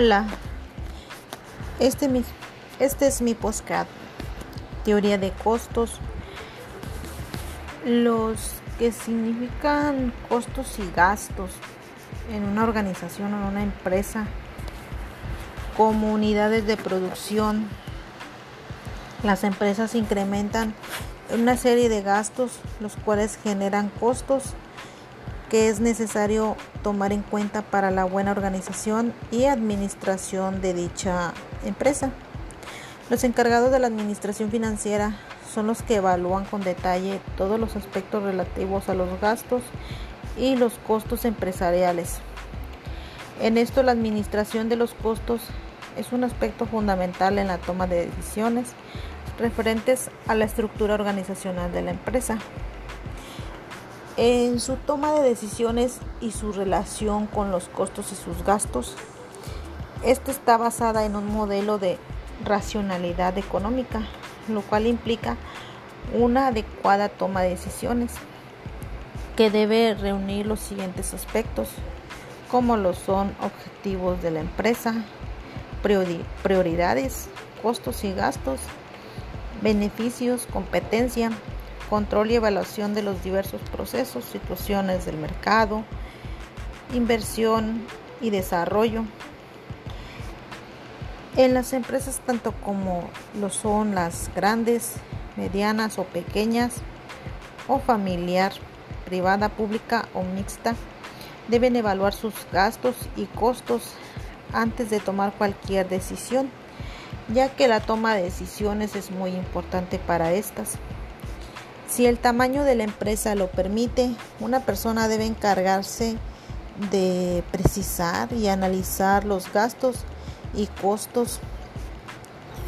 Hola, este, este es mi postcard, teoría de costos, los que significan costos y gastos en una organización o en una empresa. Como unidades de producción. Las empresas incrementan una serie de gastos, los cuales generan costos que es necesario tomar en cuenta para la buena organización y administración de dicha empresa. Los encargados de la administración financiera son los que evalúan con detalle todos los aspectos relativos a los gastos y los costos empresariales. En esto la administración de los costos es un aspecto fundamental en la toma de decisiones referentes a la estructura organizacional de la empresa. En su toma de decisiones y su relación con los costos y sus gastos, esta está basada en un modelo de racionalidad económica, lo cual implica una adecuada toma de decisiones que debe reunir los siguientes aspectos, como lo son objetivos de la empresa, prioridades, costos y gastos, beneficios, competencia, control y evaluación de los diversos procesos, situaciones del mercado, inversión y desarrollo. En las empresas tanto como lo son las grandes, medianas o pequeñas, o familiar, privada, pública o mixta, deben evaluar sus gastos y costos antes de tomar cualquier decisión, ya que la toma de decisiones es muy importante para estas. Si el tamaño de la empresa lo permite, una persona debe encargarse de precisar y analizar los gastos y costos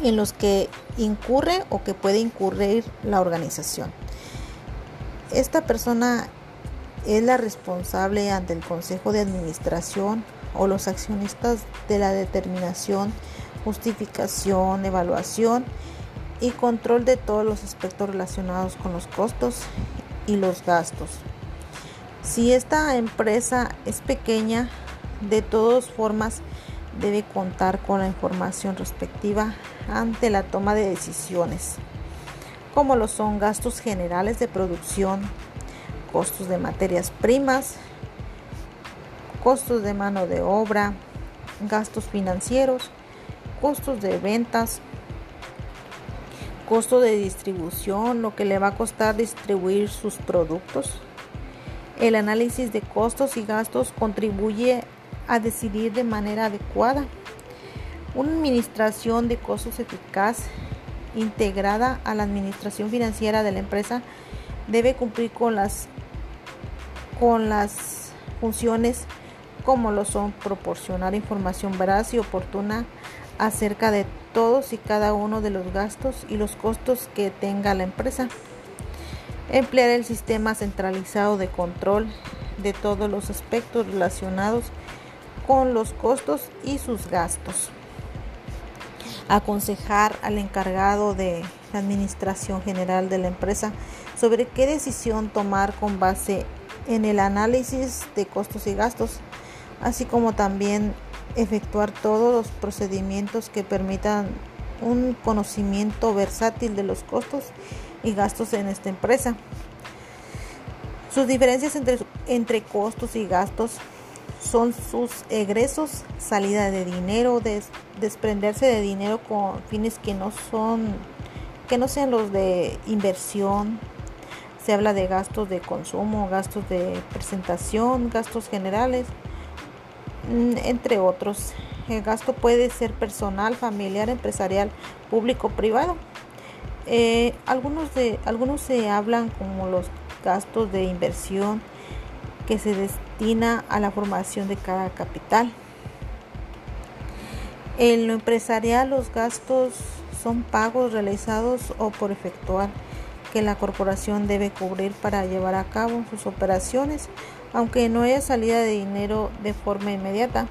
en los que incurre o que puede incurrir la organización. Esta persona es la responsable ante el Consejo de Administración o los accionistas de la determinación, justificación, evaluación y control de todos los aspectos relacionados con los costos y los gastos. Si esta empresa es pequeña, de todas formas debe contar con la información respectiva ante la toma de decisiones, como lo son gastos generales de producción, costos de materias primas, costos de mano de obra, gastos financieros, costos de ventas, costo de distribución, lo que le va a costar distribuir sus productos. El análisis de costos y gastos contribuye a decidir de manera adecuada. Una administración de costos eficaz integrada a la administración financiera de la empresa debe cumplir con las, con las funciones como lo son proporcionar información veraz y oportuna acerca de todos y cada uno de los gastos y los costos que tenga la empresa. Emplear el sistema centralizado de control de todos los aspectos relacionados con los costos y sus gastos. Aconsejar al encargado de la Administración General de la empresa sobre qué decisión tomar con base en el análisis de costos y gastos, así como también efectuar todos los procedimientos que permitan un conocimiento versátil de los costos y gastos en esta empresa. Sus diferencias entre, entre costos y gastos son sus egresos, salida de dinero, desprenderse de dinero con fines que no son que no sean los de inversión. Se habla de gastos de consumo, gastos de presentación, gastos generales, entre otros. El gasto puede ser personal, familiar, empresarial, público, privado. Eh, algunos, de, algunos se hablan como los gastos de inversión que se destina a la formación de cada capital. En lo empresarial los gastos son pagos realizados o por efectuar que la corporación debe cubrir para llevar a cabo sus operaciones aunque no haya salida de dinero de forma inmediata.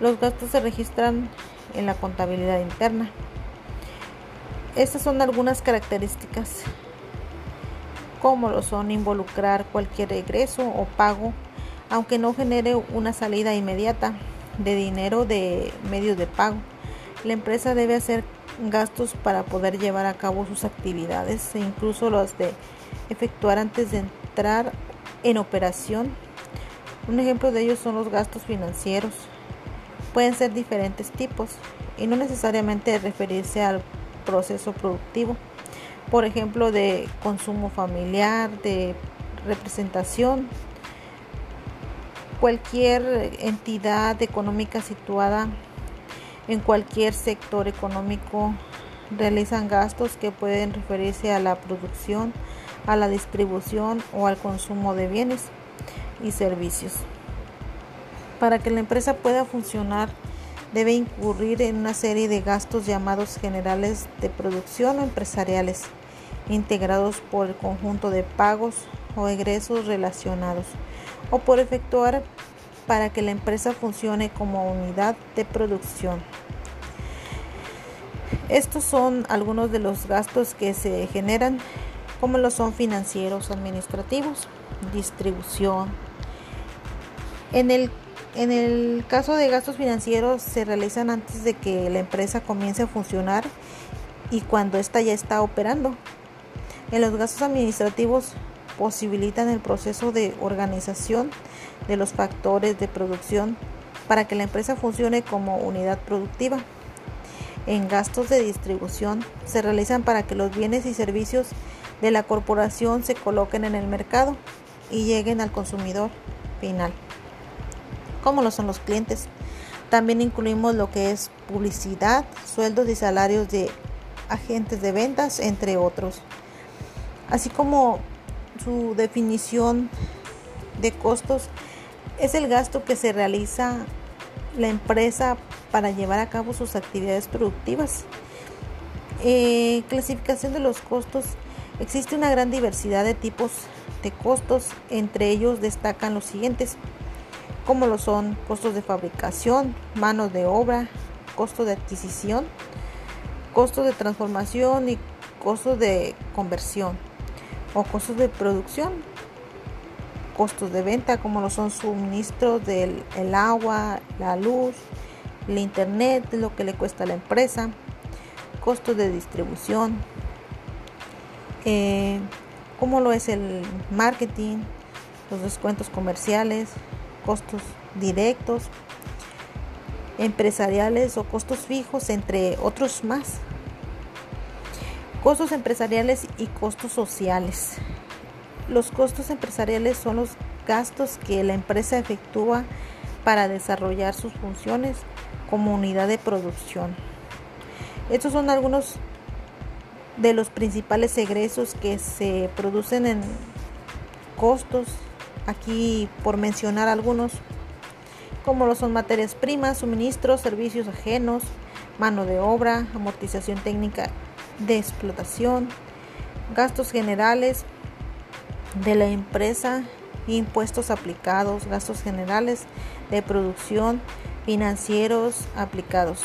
Los gastos se registran en la contabilidad interna. Estas son algunas características como lo son involucrar cualquier egreso o pago aunque no genere una salida inmediata, de dinero de medios de pago. La empresa debe hacer gastos para poder llevar a cabo sus actividades e incluso los de efectuar antes de entrar en operación. Un ejemplo de ellos son los gastos financieros. Pueden ser diferentes tipos y no necesariamente referirse al proceso productivo. Por ejemplo, de consumo familiar, de representación. Cualquier entidad económica situada en cualquier sector económico realizan gastos que pueden referirse a la producción, a la distribución o al consumo de bienes y servicios. Para que la empresa pueda funcionar, debe incurrir en una serie de gastos llamados generales de producción o empresariales, integrados por el conjunto de pagos o egresos relacionados, o por efectuar para que la empresa funcione como unidad de producción. Estos son algunos de los gastos que se generan, como lo son financieros, administrativos, distribución. En el, en el caso de gastos financieros se realizan antes de que la empresa comience a funcionar y cuando ésta ya está operando. En los gastos administrativos posibilitan el proceso de organización de los factores de producción para que la empresa funcione como unidad productiva. En gastos de distribución se realizan para que los bienes y servicios de la corporación se coloquen en el mercado y lleguen al consumidor final, como lo son los clientes. También incluimos lo que es publicidad, sueldos y salarios de agentes de ventas, entre otros. Así como su definición de costos es el gasto que se realiza la empresa para llevar a cabo sus actividades productivas. Eh, clasificación de los costos. Existe una gran diversidad de tipos de costos, entre ellos destacan los siguientes, como lo son costos de fabricación, mano de obra, costos de adquisición, costos de transformación y costos de conversión o costos de producción, costos de venta como lo son suministros del el agua, la luz, el internet, lo que le cuesta a la empresa, costos de distribución, eh, como lo es el marketing, los descuentos comerciales, costos directos, empresariales o costos fijos, entre otros más. Costos empresariales y costos sociales. Los costos empresariales son los gastos que la empresa efectúa para desarrollar sus funciones como unidad de producción. Estos son algunos de los principales egresos que se producen en costos, aquí por mencionar algunos, como lo son materias primas, suministros, servicios ajenos, mano de obra, amortización técnica de explotación, gastos generales de la empresa, impuestos aplicados, gastos generales de producción, financieros aplicados.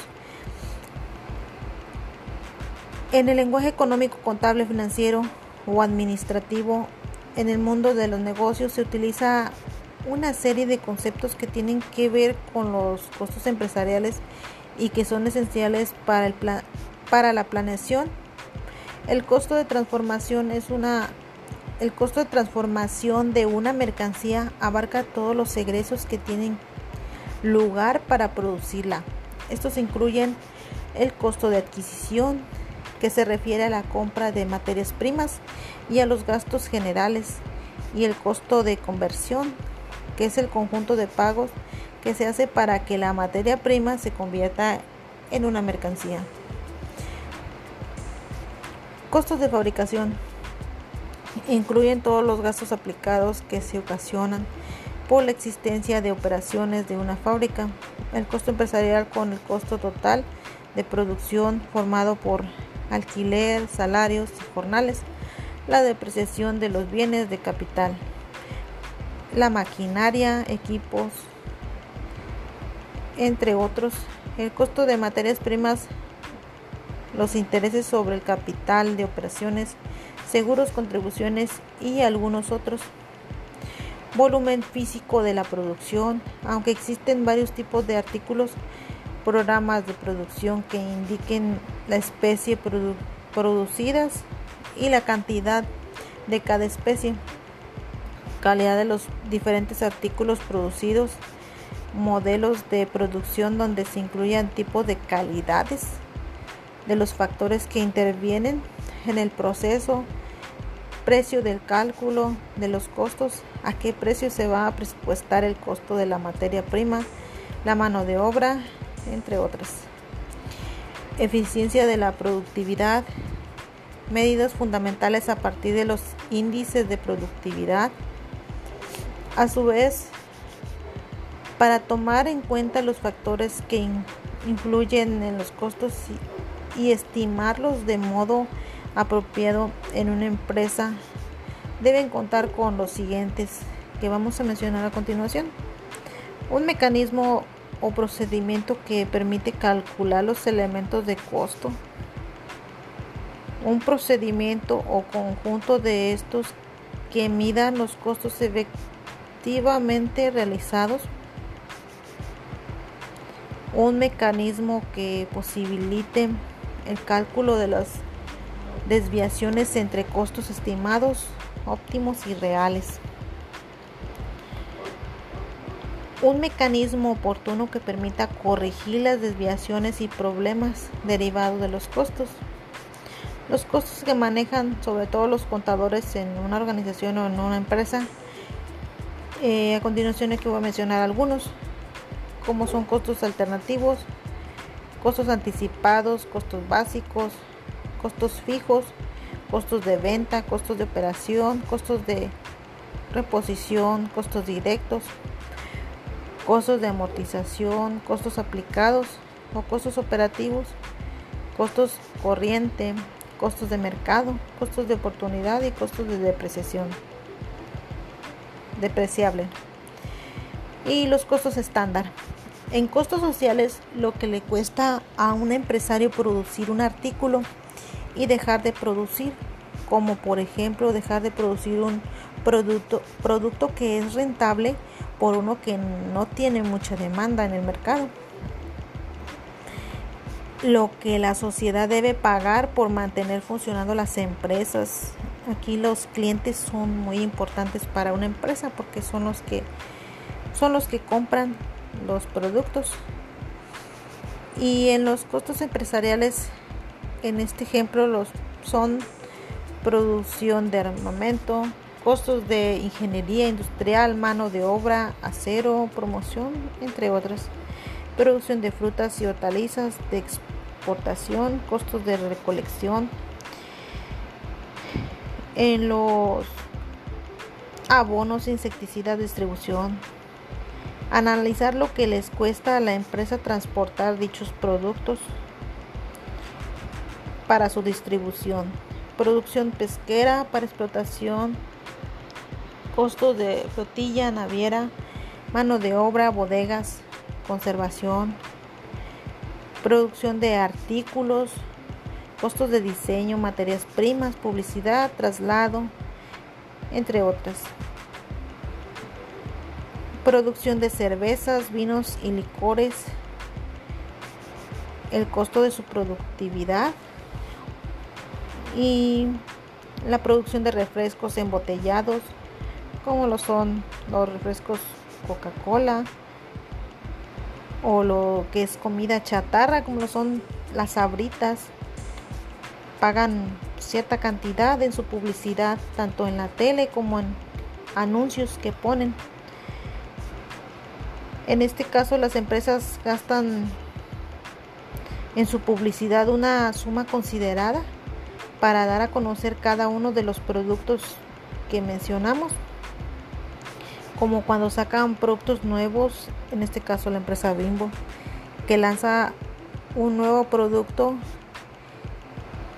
En el lenguaje económico, contable, financiero o administrativo, en el mundo de los negocios se utiliza una serie de conceptos que tienen que ver con los costos empresariales y que son esenciales para, el para la planeación el costo de transformación es una el costo de transformación de una mercancía abarca todos los egresos que tienen lugar para producirla. Estos incluyen el costo de adquisición, que se refiere a la compra de materias primas y a los gastos generales, y el costo de conversión, que es el conjunto de pagos que se hace para que la materia prima se convierta en una mercancía. Costos de fabricación. Incluyen todos los gastos aplicados que se ocasionan por la existencia de operaciones de una fábrica. El costo empresarial con el costo total de producción formado por alquiler, salarios jornales. La depreciación de los bienes de capital. La maquinaria, equipos, entre otros. El costo de materias primas los intereses sobre el capital de operaciones, seguros, contribuciones y algunos otros. volumen físico de la producción, aunque existen varios tipos de artículos, programas de producción que indiquen la especie producidas y la cantidad de cada especie, calidad de los diferentes artículos producidos, modelos de producción donde se incluyan tipos de calidades de los factores que intervienen en el proceso, precio del cálculo de los costos, a qué precio se va a presupuestar el costo de la materia prima, la mano de obra, entre otras. Eficiencia de la productividad, medidas fundamentales a partir de los índices de productividad. A su vez, para tomar en cuenta los factores que influyen en los costos y estimarlos de modo apropiado en una empresa deben contar con los siguientes que vamos a mencionar a continuación. Un mecanismo o procedimiento que permite calcular los elementos de costo. Un procedimiento o conjunto de estos que midan los costos efectivamente realizados. Un mecanismo que posibilite el cálculo de las desviaciones entre costos estimados, óptimos y reales. Un mecanismo oportuno que permita corregir las desviaciones y problemas derivados de los costos. Los costos que manejan sobre todo los contadores en una organización o en una empresa. Eh, a continuación aquí voy a mencionar algunos, como son costos alternativos, costos anticipados, costos básicos, costos fijos, costos de venta, costos de operación, costos de reposición, costos directos, costos de amortización, costos aplicados o costos operativos, costos corriente, costos de mercado, costos de oportunidad y costos de depreciación. Depreciable. Y los costos estándar. En costos sociales, lo que le cuesta a un empresario producir un artículo y dejar de producir, como por ejemplo dejar de producir un producto, producto que es rentable por uno que no tiene mucha demanda en el mercado. Lo que la sociedad debe pagar por mantener funcionando las empresas. Aquí los clientes son muy importantes para una empresa porque son los que son los que compran los productos. Y en los costos empresariales en este ejemplo los son producción de armamento, costos de ingeniería industrial, mano de obra, acero, promoción, entre otras. Producción de frutas y hortalizas, de exportación, costos de recolección. En los abonos, insecticidas, distribución. Analizar lo que les cuesta a la empresa transportar dichos productos para su distribución, producción pesquera para explotación, costos de flotilla, naviera, mano de obra, bodegas, conservación, producción de artículos, costos de diseño, materias primas, publicidad, traslado, entre otras. Producción de cervezas, vinos y licores, el costo de su productividad, y la producción de refrescos embotellados como lo son los refrescos Coca-Cola o lo que es comida chatarra como lo son las abritas pagan cierta cantidad en su publicidad tanto en la tele como en anuncios que ponen. En este caso las empresas gastan en su publicidad una suma considerada para dar a conocer cada uno de los productos que mencionamos como cuando sacan productos nuevos en este caso la empresa bimbo que lanza un nuevo producto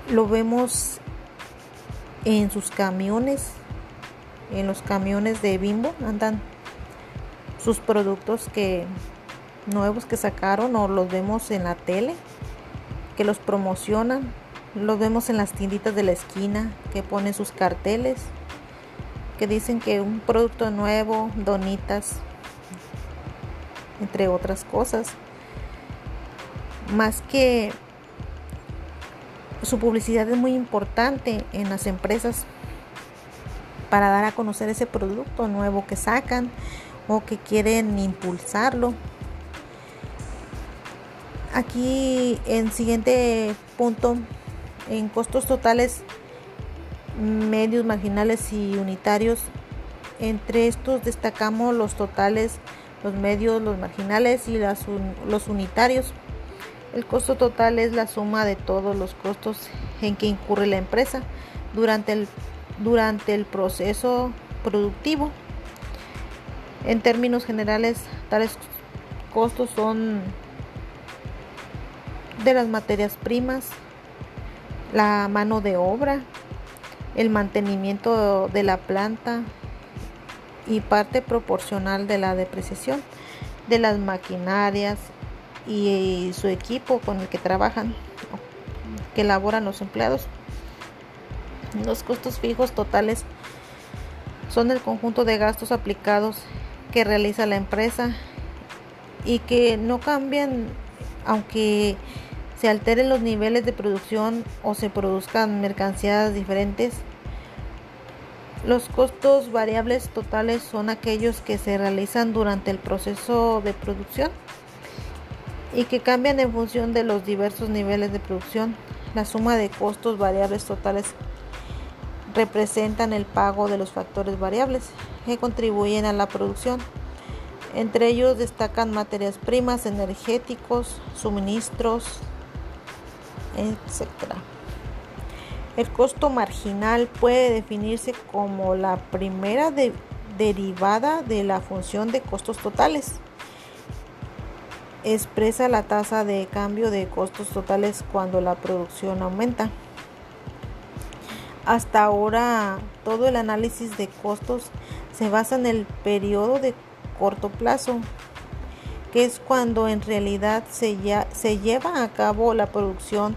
lo vemos en sus camiones en los camiones de bimbo andan sus productos que nuevos que sacaron o los vemos en la tele que los promocionan los vemos en las tienditas de la esquina que ponen sus carteles, dicen que un producto nuevo, donitas, entre otras cosas. Más que su publicidad es muy importante en las empresas para dar a conocer ese producto nuevo que sacan o que quieren impulsarlo. Aquí en siguiente punto, en costos totales medios, marginales y unitarios. Entre estos destacamos los totales, los medios, los marginales y los unitarios. El costo total es la suma de todos los costos en que incurre la empresa durante el, durante el proceso productivo. En términos generales, tales costos son de las materias primas, la mano de obra, el mantenimiento de la planta y parte proporcional de la depreciación de las maquinarias y su equipo con el que trabajan, que elaboran los empleados. Los costos fijos totales son el conjunto de gastos aplicados que realiza la empresa y que no cambian aunque se alteren los niveles de producción o se produzcan mercancías diferentes. Los costos variables totales son aquellos que se realizan durante el proceso de producción y que cambian en función de los diversos niveles de producción. La suma de costos variables totales representan el pago de los factores variables que contribuyen a la producción. Entre ellos destacan materias primas, energéticos, suministros, etc. El costo marginal puede definirse como la primera derivada de la función de costos totales. Expresa la tasa de cambio de costos totales cuando la producción aumenta. Hasta ahora todo el análisis de costos se basa en el periodo de corto plazo, que es cuando en realidad se, se lleva a cabo la producción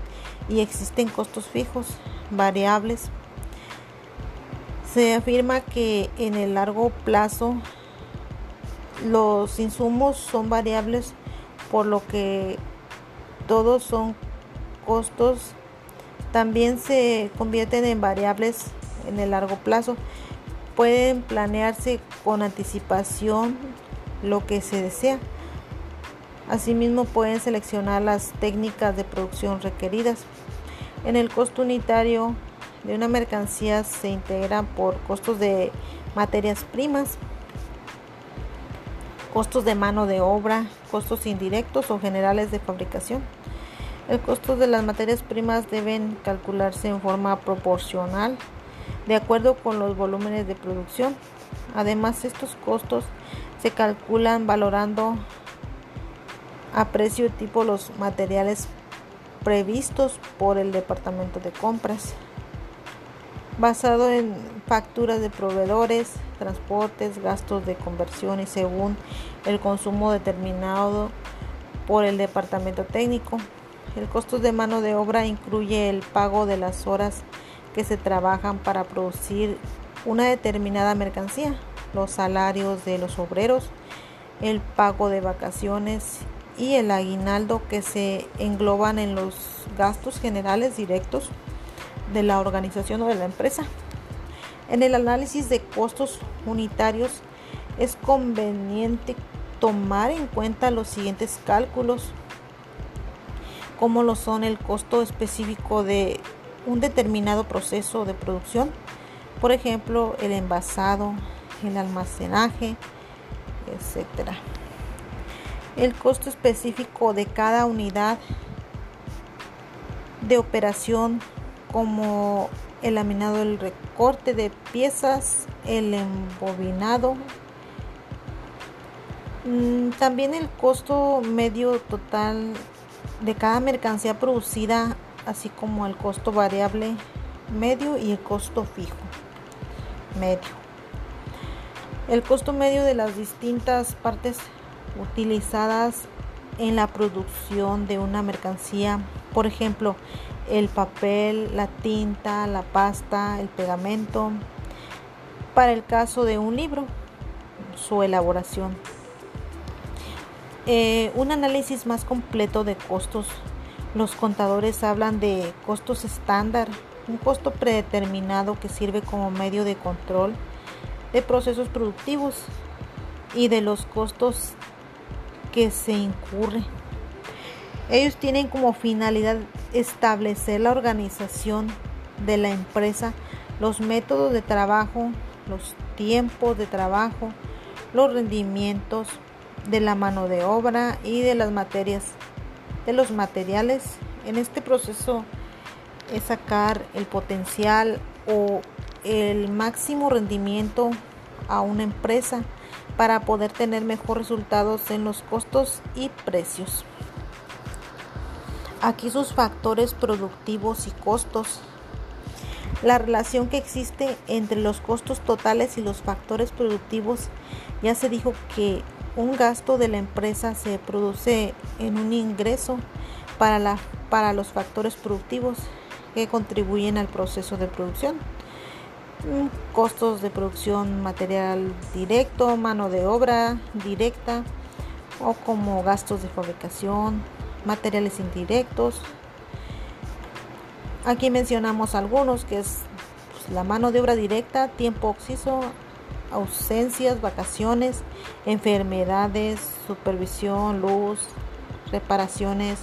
y existen costos fijos, variables. Se afirma que en el largo plazo los insumos son variables, por lo que todos son costos. También se convierten en variables en el largo plazo. Pueden planearse con anticipación lo que se desea. Asimismo pueden seleccionar las técnicas de producción requeridas. En el costo unitario de una mercancía se integran por costos de materias primas, costos de mano de obra, costos indirectos o generales de fabricación. El costo de las materias primas deben calcularse en forma proporcional de acuerdo con los volúmenes de producción. Además, estos costos se calculan valorando a precio tipo los materiales previstos por el departamento de compras basado en facturas de proveedores, transportes, gastos de conversión y según el consumo determinado por el departamento técnico. El costo de mano de obra incluye el pago de las horas que se trabajan para producir una determinada mercancía, los salarios de los obreros, el pago de vacaciones y el aguinaldo que se engloban en los gastos generales directos de la organización o de la empresa. En el análisis de costos unitarios es conveniente tomar en cuenta los siguientes cálculos, como lo son el costo específico de un determinado proceso de producción, por ejemplo, el envasado, el almacenaje, etcétera el costo específico de cada unidad de operación como el laminado, el recorte de piezas, el embobinado. Mm, también el costo medio total de cada mercancía producida, así como el costo variable medio y el costo fijo medio. El costo medio de las distintas partes utilizadas en la producción de una mercancía, por ejemplo, el papel, la tinta, la pasta, el pegamento, Para el caso de un libro, su elaboración. Eh, un análisis más completo de costos. Los contadores hablan de costos estándar, un costo predeterminado que sirve como medio de control de procesos productivos y de los costos que se incurre. Ellos tienen como finalidad establecer la organización de la empresa, los métodos de trabajo, los tiempos de trabajo, los rendimientos de la mano de obra y de las materias, de los materiales. En este proceso es sacar el potencial o el máximo rendimiento a una empresa para poder tener mejores resultados en los costos y precios. Aquí sus factores productivos y costos. La relación que existe entre los costos totales y los factores productivos, ya se dijo que un gasto de la empresa se produce en un ingreso para, la, para los factores productivos que contribuyen al proceso de producción. Costos de producción material directo, mano de obra directa o como gastos de fabricación, materiales indirectos. Aquí mencionamos algunos que es pues, la mano de obra directa, tiempo oxiso, ausencias, vacaciones, enfermedades, supervisión, luz, reparaciones,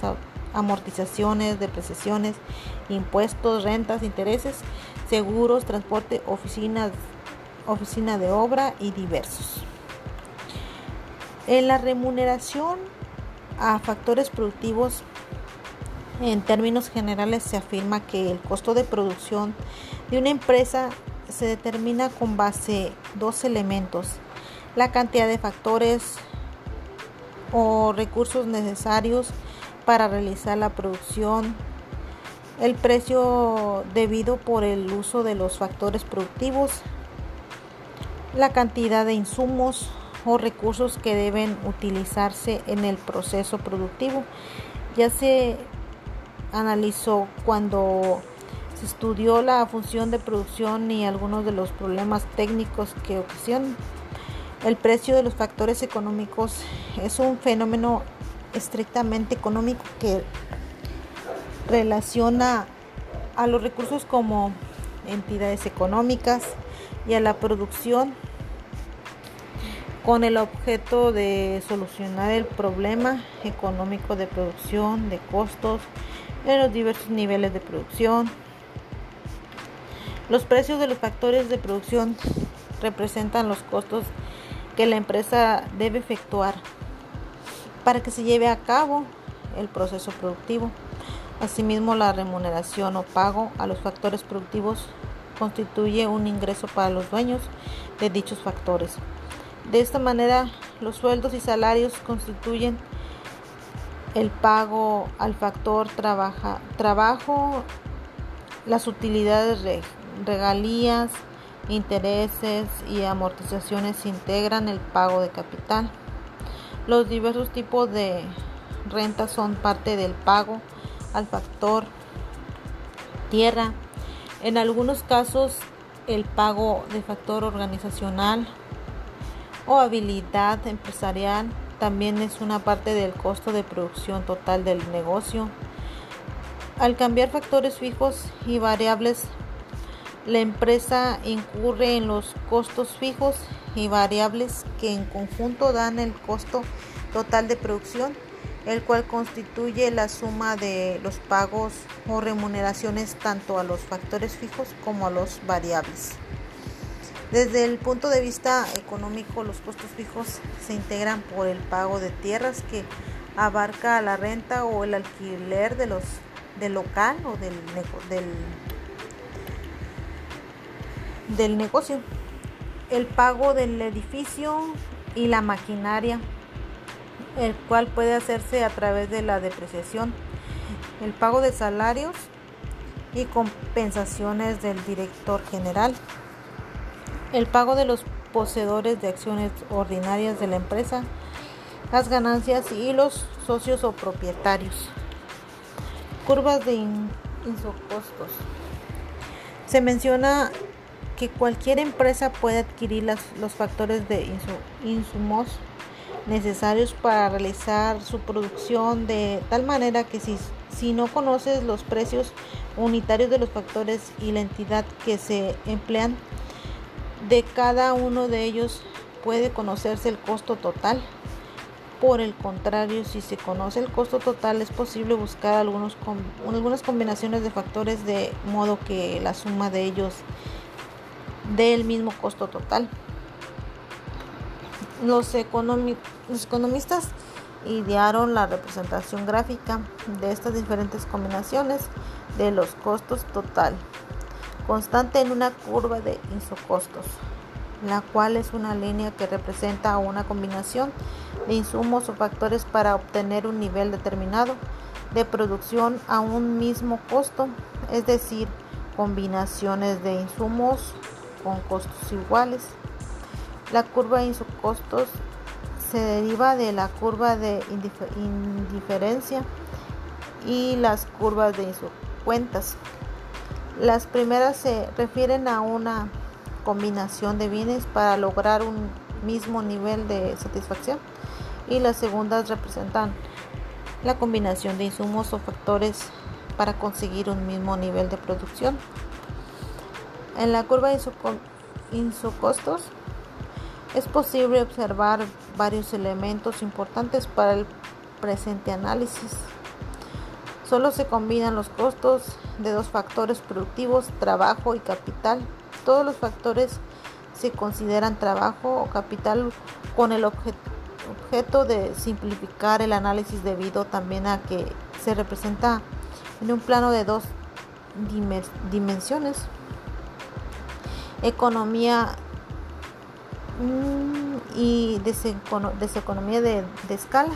amortizaciones, depreciaciones, impuestos, rentas, intereses, seguros, transporte, oficinas, oficina de obra y diversos. En la remuneración a factores productivos, en términos generales se afirma que el costo de producción de una empresa se determina con base dos elementos, la cantidad de factores o recursos necesarios para realizar la producción, el precio debido por el uso de los factores productivos, la cantidad de insumos o recursos que deben utilizarse en el proceso productivo. Ya se analizó cuando se estudió la función de producción y algunos de los problemas técnicos que ocasionan. El precio de los factores económicos es un fenómeno estrictamente económico que relaciona a los recursos como entidades económicas y a la producción con el objeto de solucionar el problema económico de producción, de costos en los diversos niveles de producción. Los precios de los factores de producción representan los costos que la empresa debe efectuar para que se lleve a cabo el proceso productivo. Asimismo, la remuneración o pago a los factores productivos constituye un ingreso para los dueños de dichos factores. De esta manera, los sueldos y salarios constituyen el pago al factor trabajo, las utilidades, regalías, intereses y amortizaciones integran el pago de capital. Los diversos tipos de rentas son parte del pago al factor tierra. En algunos casos el pago de factor organizacional o habilidad empresarial también es una parte del costo de producción total del negocio. Al cambiar factores fijos y variables, la empresa incurre en los costos fijos y variables que en conjunto dan el costo total de producción, el cual constituye la suma de los pagos o remuneraciones tanto a los factores fijos como a los variables. Desde el punto de vista económico, los costos fijos se integran por el pago de tierras que abarca la renta o el alquiler de los del local o del, del, del negocio el pago del edificio y la maquinaria, el cual puede hacerse a través de la depreciación, el pago de salarios y compensaciones del director general, el pago de los poseedores de acciones ordinarias de la empresa, las ganancias y los socios o propietarios. Curvas de insocostos. Se menciona que cualquier empresa puede adquirir los factores de insumos necesarios para realizar su producción de tal manera que si, si no conoces los precios unitarios de los factores y la entidad que se emplean de cada uno de ellos puede conocerse el costo total. Por el contrario, si se conoce el costo total es posible buscar algunos, algunas combinaciones de factores de modo que la suma de ellos dé el mismo costo total. Los, economistas idearon la representación gráfica de estas diferentes combinaciones de los costos total, constante en una curva de isocostos, la cual es una línea que representa una combinación de insumos o factores para obtener un nivel determinado de producción a un mismo costo, es decir, combinaciones de insumos con costos iguales. La curva de costos se deriva de la curva de indiferencia y las curvas de cuentas. Las primeras se refieren a una combinación de bienes para lograr un mismo nivel de satisfacción y las segundas representan la combinación de insumos o factores para conseguir un mismo nivel de producción. En la curva de insocostos es posible observar varios elementos importantes para el presente análisis. Solo se combinan los costos de dos factores productivos, trabajo y capital. Todos los factores se consideran trabajo o capital con el objeto de simplificar el análisis debido también a que se representa en un plano de dos dimensiones. Economía y deseconomía de, de escala.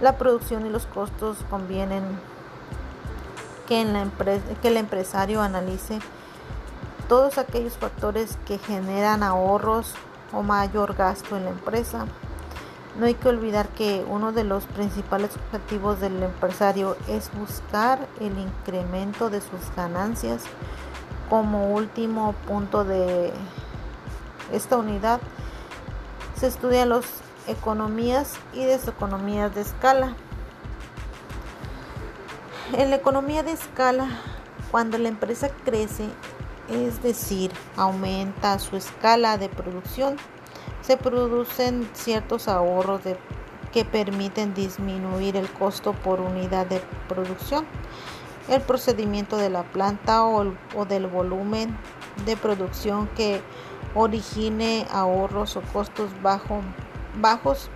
La producción y los costos convienen que, en la que el empresario analice todos aquellos factores que generan ahorros o mayor gasto en la empresa. No hay que olvidar que uno de los principales objetivos del empresario es buscar el incremento de sus ganancias como último punto de esta unidad se estudian las economías y deseconomías de escala. En la economía de escala, cuando la empresa crece, es decir, aumenta su escala de producción, se producen ciertos ahorros que permiten disminuir el costo por unidad de producción. El procedimiento de la planta o, o del volumen de producción que origine ahorros o costos bajos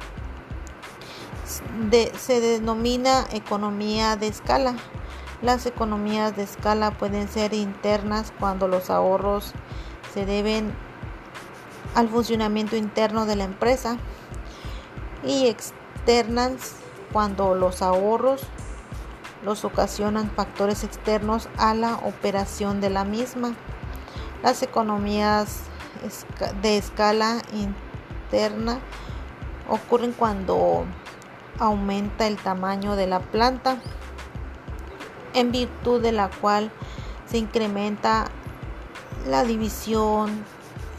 se denomina economía de escala. Las economías de escala pueden ser internas cuando los ahorros se deben al funcionamiento interno de la empresa y externas cuando los ahorros los ocasionan factores externos a la operación de la misma. Las economías de escala interna ocurren cuando aumenta el tamaño de la planta, en virtud de la cual se incrementa la división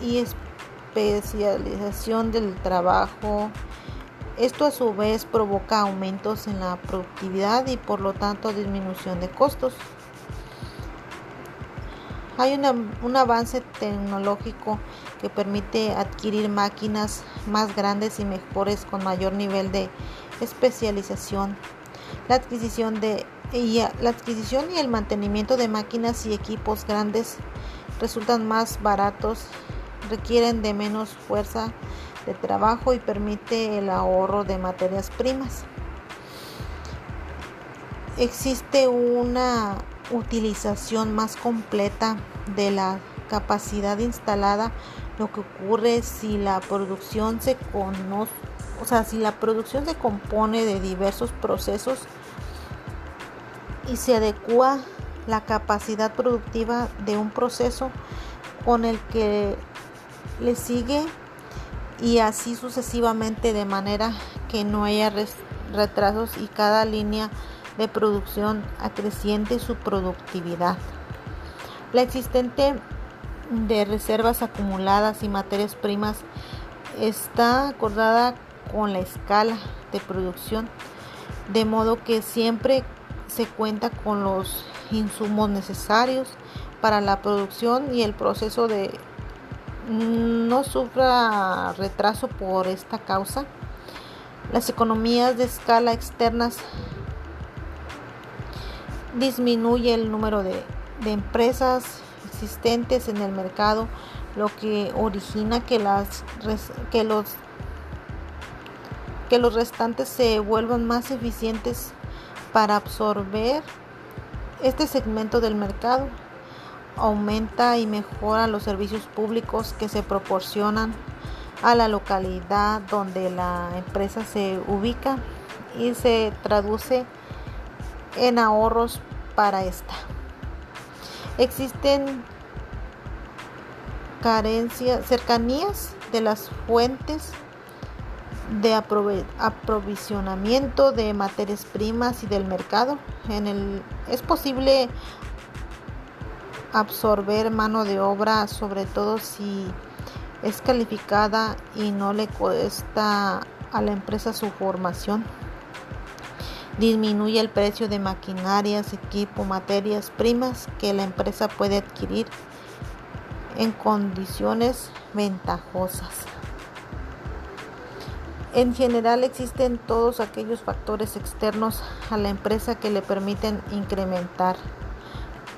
y especialización del trabajo. Esto a su vez provoca aumentos en la productividad y por lo tanto disminución de costos. Hay un avance tecnológico que permite adquirir máquinas más grandes y mejores con mayor nivel de especialización. La adquisición, de, y, la adquisición y el mantenimiento de máquinas y equipos grandes resultan más baratos, requieren de menos fuerza de trabajo y permite el ahorro de materias primas. Existe una utilización más completa de la capacidad instalada, lo que ocurre si la producción se conoce, o sea, si la producción se compone de diversos procesos y se adecua la capacidad productiva de un proceso con el que le sigue y así sucesivamente de manera que no haya retrasos y cada línea de producción acreciente su productividad. La existente de reservas acumuladas y materias primas está acordada con la escala de producción, de modo que siempre se cuenta con los insumos necesarios para la producción y el proceso de no sufra retraso por esta causa. Las economías de escala externas disminuye el número de, de empresas existentes en el mercado, lo que origina que, las, que, los, que los restantes se vuelvan más eficientes para absorber este segmento del mercado. Aumenta y mejora los servicios públicos que se proporcionan a la localidad donde la empresa se ubica y se traduce en ahorros para esta. Existen carencias, cercanías de las fuentes de aprovisionamiento de materias primas y del mercado. En el, es posible absorber mano de obra, sobre todo si es calificada y no le cuesta a la empresa su formación. Disminuye el precio de maquinarias, equipo, materias primas que la empresa puede adquirir en condiciones ventajosas. En general existen todos aquellos factores externos a la empresa que le permiten incrementar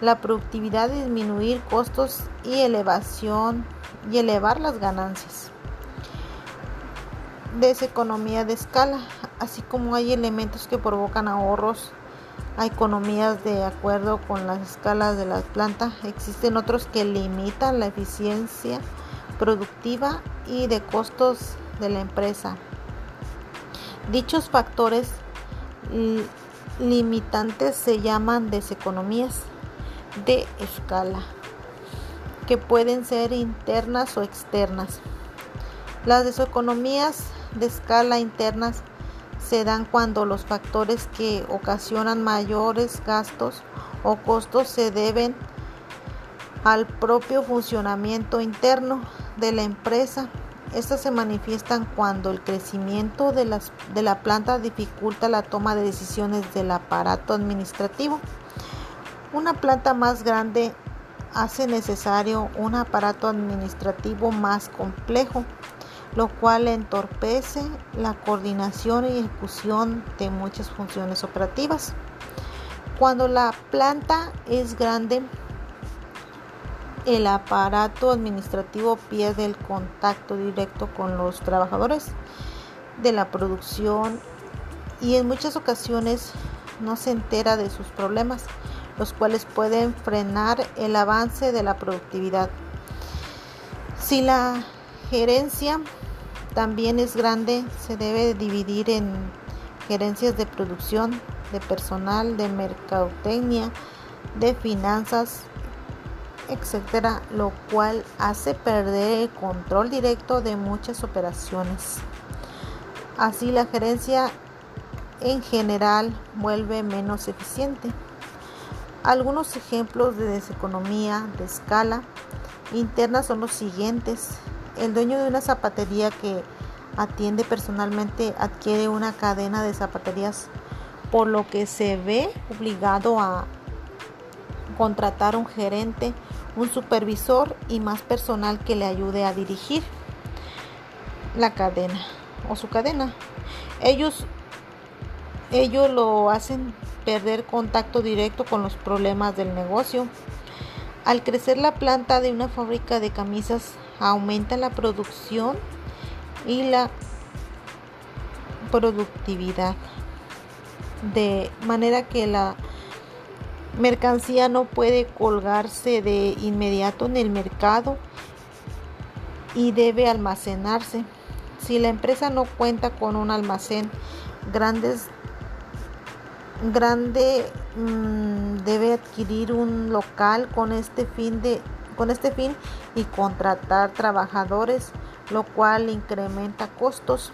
la productividad, disminuir costos y elevación y elevar las ganancias. Deseconomía de escala así como hay elementos que provocan ahorros a economías de acuerdo con las escalas de la planta, existen otros que limitan la eficiencia productiva y de costos de la empresa. Dichos factores limitantes se llaman deseconomías de escala, que pueden ser internas o externas. Las deseconomías de escala internas se dan cuando los factores que ocasionan mayores gastos o costos se deben al propio funcionamiento interno de la empresa. Estas se manifiestan cuando el crecimiento de, las, de la planta dificulta la toma de decisiones del aparato administrativo. Una planta más grande hace necesario un aparato administrativo más complejo lo cual entorpece la coordinación y ejecución de muchas funciones operativas. Cuando la planta es grande, el aparato administrativo pierde el contacto directo con los trabajadores de la producción y en muchas ocasiones no se entera de sus problemas, los cuales pueden frenar el avance de la productividad. Si la gerencia también es grande, se debe dividir en gerencias de producción, de personal, de mercadotecnia, de finanzas, etcétera, lo cual hace perder el control directo de muchas operaciones. Así la gerencia en general vuelve menos eficiente. Algunos ejemplos de deseconomía de escala interna son los siguientes. El dueño de una zapatería que atiende personalmente adquiere una cadena de zapaterías por lo que se ve obligado a contratar un gerente, un supervisor y más personal que le ayude a dirigir la cadena o su cadena. Ellos, ellos lo hacen perder contacto directo con los problemas del negocio. Al crecer la planta de una fábrica de camisas aumenta la producción y la productividad de manera que la mercancía no puede colgarse de inmediato en el mercado y debe almacenarse. Si la empresa no cuenta con un almacén grandes, grande, mm, debe adquirir un local con este fin de con este fin y contratar trabajadores, lo cual incrementa costos.